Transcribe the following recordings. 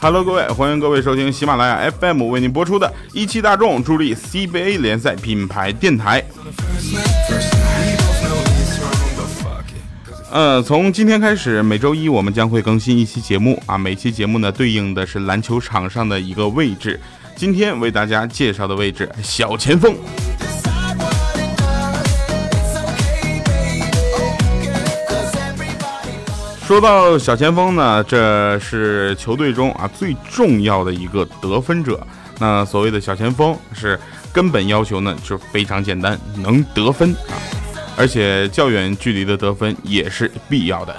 Hello，各位，欢迎各位收听喜马拉雅 FM 为您播出的一汽大众助力 CBA 联赛品牌电台。呃，从今天开始，每周一我们将会更新一期节目啊，每期节目呢对应的是篮球场上的一个位置。今天为大家介绍的位置，小前锋。说到小前锋呢，这是球队中啊最重要的一个得分者。那所谓的小前锋是根本要求呢，就非常简单，能得分啊，而且较远距离的得分也是必要的。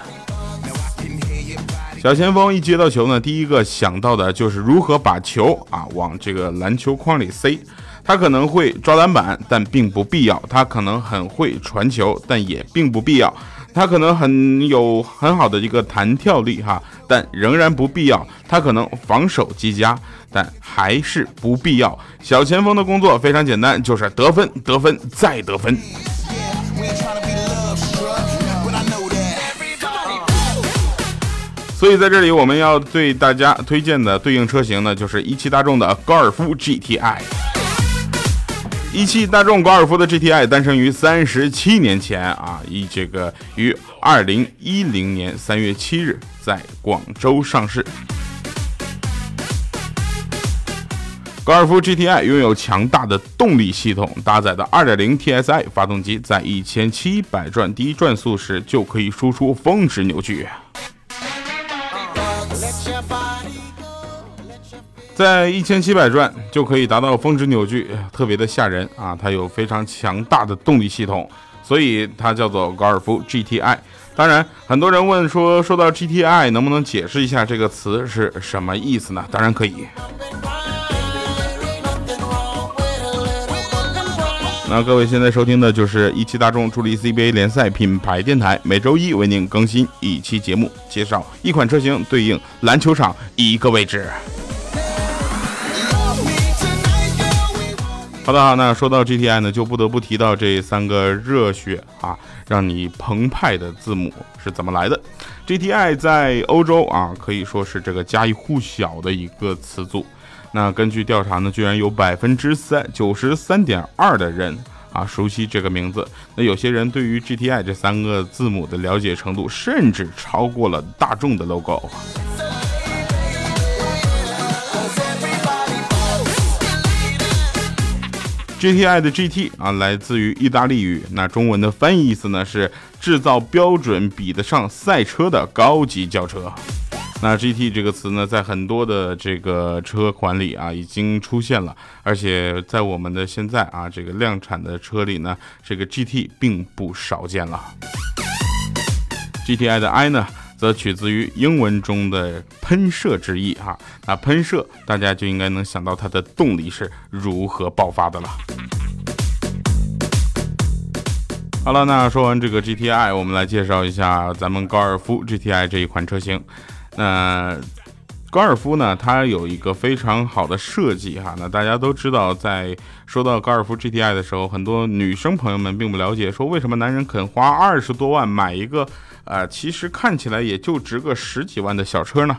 小前锋一接到球呢，第一个想到的就是如何把球啊往这个篮球框里塞。他可能会抓篮板，但并不必要；他可能很会传球，但也并不必要。他可能很有很好的一个弹跳力哈，但仍然不必要。他可能防守极佳，但还是不必要。小前锋的工作非常简单，就是得分、得分再得分。所以在这里，我们要对大家推荐的对应车型呢，就是一汽大众的高尔夫 GTI。一汽大众高尔夫的 GTI 诞生于三十七年前啊，以这个于二零一零年三月七日在广州上市。高尔夫 GTI 拥有强大的动力系统，搭载的二点零 TSI 发动机在一千七百转低转速时就可以输出峰值扭矩。在一千七百转就可以达到峰值扭矩，特别的吓人啊！它有非常强大的动力系统，所以它叫做高尔夫 GTI。当然，很多人问说，说到 GTI，能不能解释一下这个词是什么意思呢？当然可以。那各位现在收听的就是一汽大众助力 CBA 联赛品牌电台，每周一为您更新一期节目，介绍一款车型对应篮球场一个位置。好的，那说到 GTI 呢，就不得不提到这三个热血啊，让你澎湃的字母是怎么来的。GTI 在欧洲啊，可以说是这个家喻户晓的一个词组。那根据调查呢，居然有百分之三九十三点二的人啊熟悉这个名字。那有些人对于 GTI 这三个字母的了解程度，甚至超过了大众的 logo。GTI 的 GT 啊，来自于意大利语，那中文的翻译意思呢是制造标准比得上赛车的高级轿车。那 GT 这个词呢，在很多的这个车款里啊，已经出现了，而且在我们的现在啊，这个量产的车里呢，这个 GT 并不少见了。GTI 的 I 呢？则取自于英文中的喷射之意，哈，那喷射大家就应该能想到它的动力是如何爆发的了。好了，那说完这个 GTI，我们来介绍一下咱们高尔夫 GTI 这一款车型。那高尔夫呢，它有一个非常好的设计，哈，那大家都知道，在说到高尔夫 GTI 的时候，很多女生朋友们并不了解，说为什么男人肯花二十多万买一个。啊，其实看起来也就值个十几万的小车呢，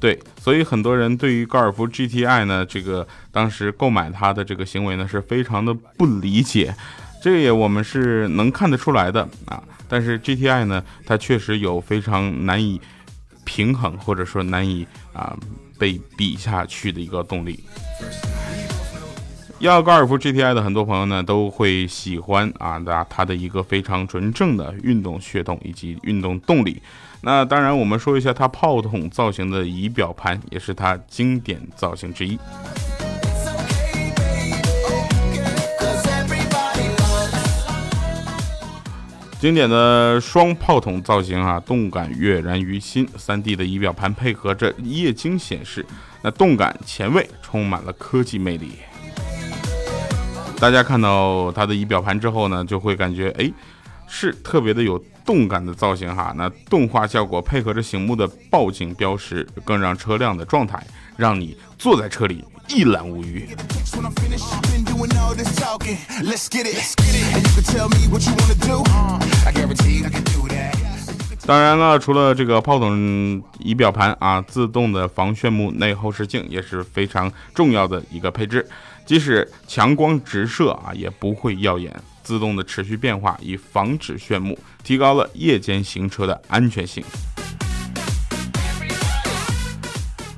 对，所以很多人对于高尔夫 GTI 呢，这个当时购买它的这个行为呢，是非常的不理解，这也我们是能看得出来的啊。但是 GTI 呢，它确实有非常难以平衡或者说难以啊被比下去的一个动力。要高尔夫 GTI 的很多朋友呢，都会喜欢啊，它它的一个非常纯正的运动血统以及运动动力。那当然，我们说一下它炮筒造型的仪表盘，也是它经典造型之一。经典的双炮筒造型啊，动感跃然于心。三 D 的仪表盘配合着液晶显示，那动感前卫，充满了科技魅力。大家看到它的仪表盘之后呢，就会感觉哎，是特别的有动感的造型哈。那动画效果配合着醒目的报警标识，更让车辆的状态让你坐在车里一览无余。当然了，除了这个炮筒仪表盘啊，自动的防眩目内后视镜也是非常重要的一个配置，即使强光直射啊，也不会耀眼。自动的持续变化，以防止眩目，提高了夜间行车的安全性。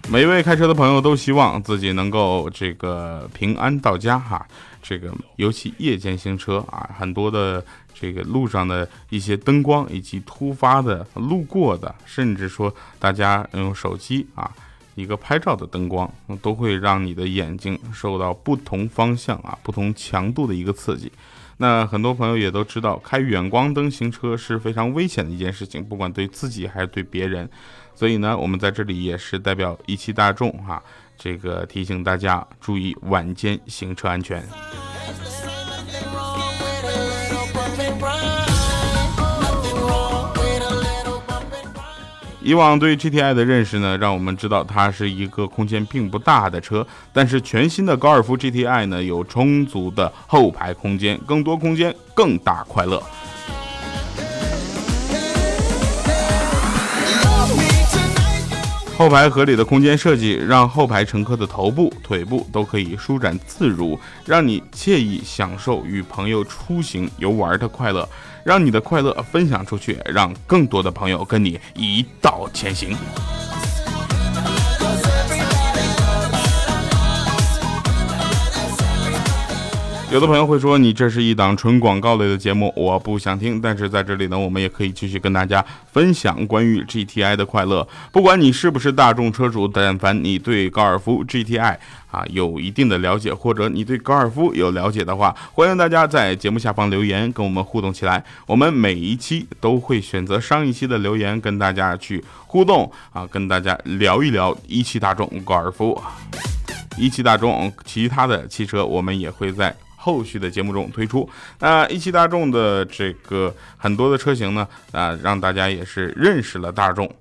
每一位开车的朋友都希望自己能够这个平安到家哈。这个尤其夜间行车啊，很多的这个路上的一些灯光以及突发的路过的，甚至说大家用手机啊一个拍照的灯光，都会让你的眼睛受到不同方向啊不同强度的一个刺激。那很多朋友也都知道，开远光灯行车是非常危险的一件事情，不管对自己还是对别人。所以呢，我们在这里也是代表一汽大众哈，这个提醒大家注意晚间行车安全。以往对 GTI 的认识呢，让我们知道它是一个空间并不大的车，但是全新的高尔夫 GTI 呢，有充足的后排空间，更多空间，更大快乐。后排合理的空间设计，让后排乘客的头部、腿部都可以舒展自如，让你惬意享受与朋友出行游玩的快乐，让你的快乐分享出去，让更多的朋友跟你一道前行。有的朋友会说，你这是一档纯广告类的节目，我不想听。但是在这里呢，我们也可以继续跟大家分享关于 GTI 的快乐。不管你是不是大众车主，但凡你对高尔夫 GTI 啊有一定的了解，或者你对高尔夫有了解的话，欢迎大家在节目下方留言，跟我们互动起来。我们每一期都会选择上一期的留言跟大家去互动啊，跟大家聊一聊一汽大众高尔夫，一汽大众其他的汽车，我们也会在。后续的节目中推出，那一汽大众的这个很多的车型呢，啊，让大家也是认识了大众，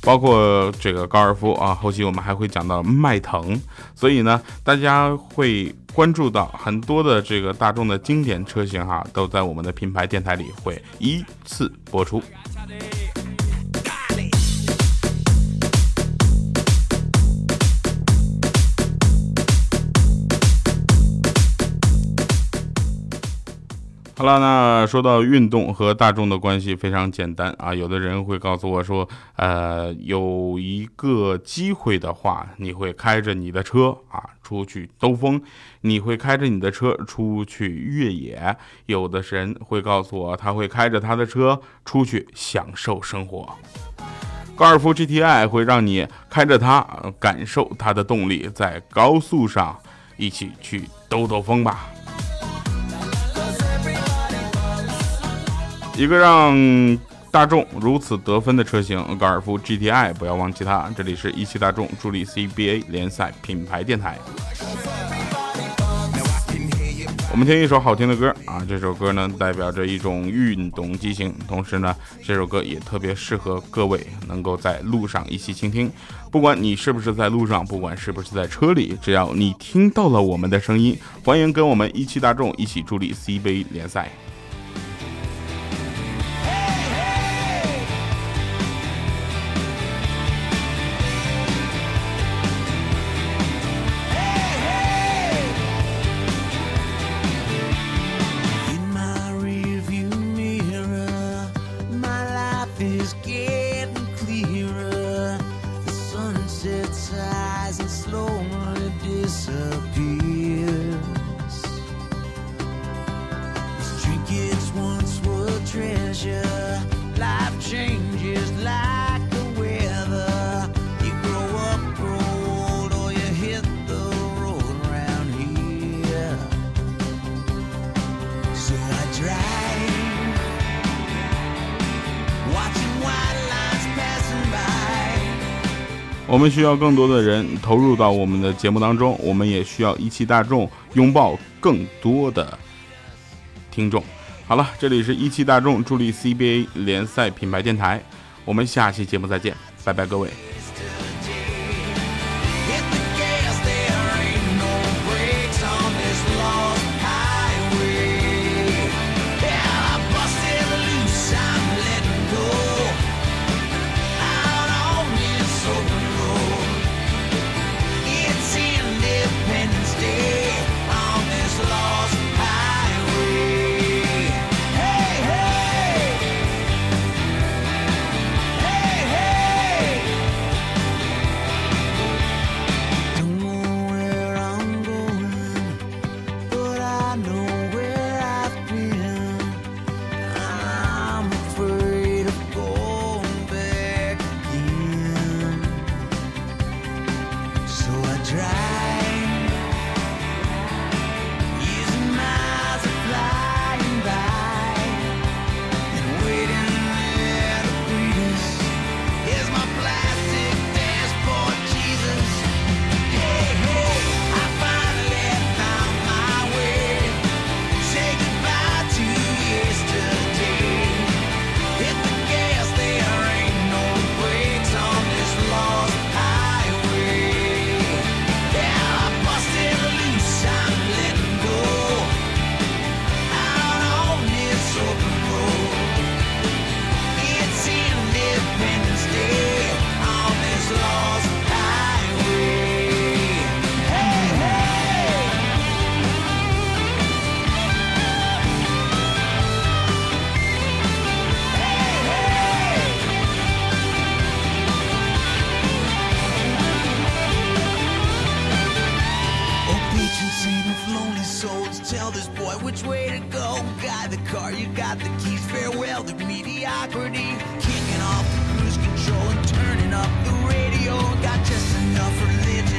包括这个高尔夫啊，后期我们还会讲到迈腾，所以呢，大家会关注到很多的这个大众的经典车型哈，都在我们的品牌电台里会依次播出。好了，那说到运动和大众的关系非常简单啊。有的人会告诉我说，呃，有一个机会的话，你会开着你的车啊出去兜风，你会开着你的车出去越野。有的人会告诉我，他会开着他的车出去享受生活。高尔夫 GTI 会让你开着它，感受它的动力，在高速上一起去兜兜风吧。一个让大众如此得分的车型，高尔夫 GTI，不要忘记它。这里是一汽大众助力 CBA 联赛品牌电台。我们听一首好听的歌啊，这首歌呢代表着一种运动激情，同时呢，这首歌也特别适合各位能够在路上一起倾听。不管你是不是在路上，不管是不是在车里，只要你听到了我们的声音，欢迎跟我们一汽大众一起助力 CBA 联赛。我们需要更多的人投入到我们的节目当中，我们也需要一汽大众拥抱更多的听众。好了，这里是一汽大众助力 CBA 联赛品牌电台，我们下期节目再见，拜拜，各位。boy, which way to go? Got the car, you got the keys, farewell to mediocrity. Kicking off the cruise control and turning up the radio. Got just enough religion.